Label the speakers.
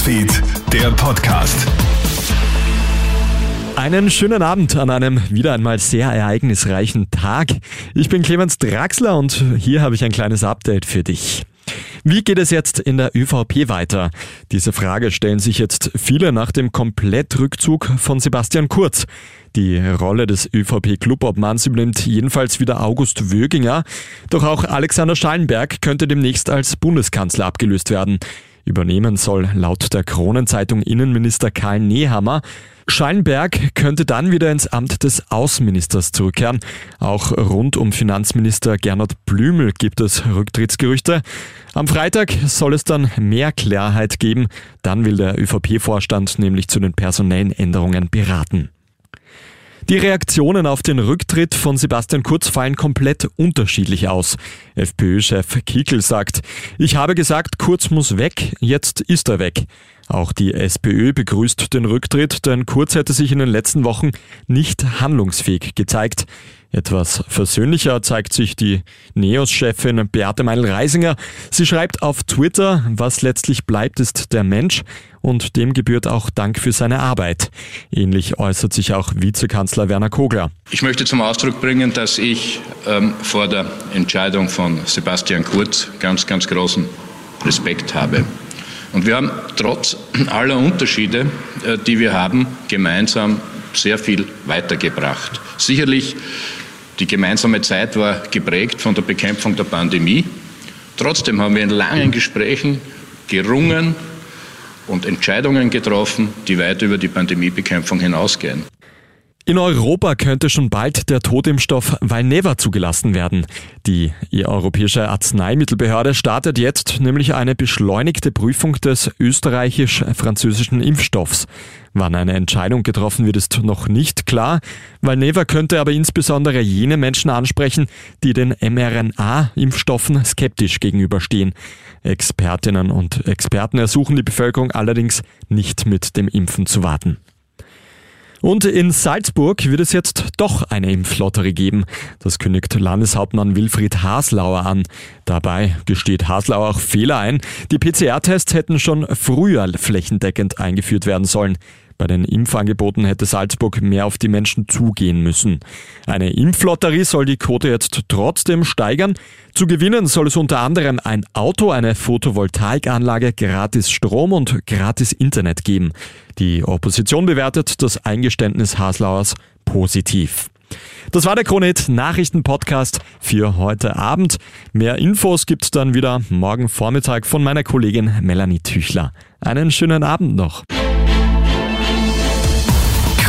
Speaker 1: Newsfeed, der Podcast.
Speaker 2: Einen schönen Abend an einem wieder einmal sehr ereignisreichen Tag. Ich bin Clemens Draxler und hier habe ich ein kleines Update für dich. Wie geht es jetzt in der ÖVP weiter? Diese Frage stellen sich jetzt viele nach dem Komplettrückzug von Sebastian Kurz. Die Rolle des ÖVP-Clubobmanns übernimmt jedenfalls wieder August Wöginger. Doch auch Alexander Schallenberg könnte demnächst als Bundeskanzler abgelöst werden. Übernehmen soll laut der Kronenzeitung Innenminister Karl Nehammer. Schallenberg könnte dann wieder ins Amt des Außenministers zurückkehren. Auch rund um Finanzminister Gernot Blümel gibt es Rücktrittsgerüchte. Am Freitag soll es dann mehr Klarheit geben. Dann will der ÖVP-Vorstand nämlich zu den personellen Änderungen beraten. Die Reaktionen auf den Rücktritt von Sebastian Kurz fallen komplett unterschiedlich aus. FPÖ-Chef Kickel sagt, ich habe gesagt, Kurz muss weg, jetzt ist er weg. Auch die SPÖ begrüßt den Rücktritt, denn Kurz hätte sich in den letzten Wochen nicht handlungsfähig gezeigt. Etwas versöhnlicher zeigt sich die NEOS-Chefin Beate Meindl-Reisinger. Sie schreibt auf Twitter, was letztlich bleibt, ist der Mensch und dem gebührt auch Dank für seine Arbeit. Ähnlich äußert sich auch Vizekanzler Werner Kogler.
Speaker 3: Ich möchte zum Ausdruck bringen, dass ich ähm, vor der Entscheidung von Sebastian Kurz ganz, ganz großen Respekt habe. Und wir haben trotz aller Unterschiede, äh, die wir haben, gemeinsam sehr viel weitergebracht. Sicherlich die gemeinsame Zeit war geprägt von der Bekämpfung der Pandemie. Trotzdem haben wir in langen Gesprächen gerungen und Entscheidungen getroffen, die weit über die Pandemiebekämpfung hinausgehen.
Speaker 2: In Europa könnte schon bald der Totimpfstoff Valneva zugelassen werden. Die Europäische Arzneimittelbehörde startet jetzt nämlich eine beschleunigte Prüfung des österreichisch-französischen Impfstoffs. Wann eine Entscheidung getroffen wird, ist noch nicht klar. Valneva könnte aber insbesondere jene Menschen ansprechen, die den mRNA-Impfstoffen skeptisch gegenüberstehen. Expertinnen und Experten ersuchen die Bevölkerung allerdings nicht mit dem Impfen zu warten. Und in Salzburg wird es jetzt doch eine Impflotterie geben. Das kündigt Landeshauptmann Wilfried Haslauer an. Dabei gesteht Haslauer auch Fehler ein. Die PCR-Tests hätten schon früher flächendeckend eingeführt werden sollen. Bei den Impfangeboten hätte Salzburg mehr auf die Menschen zugehen müssen. Eine Impflotterie soll die Quote jetzt trotzdem steigern. Zu gewinnen soll es unter anderem ein Auto, eine Photovoltaikanlage, gratis Strom und gratis Internet geben. Die Opposition bewertet das Eingeständnis Haslauers positiv. Das war der Kronit Nachrichten Podcast für heute Abend. Mehr Infos gibt's dann wieder morgen Vormittag von meiner Kollegin Melanie Tüchler. Einen schönen Abend noch.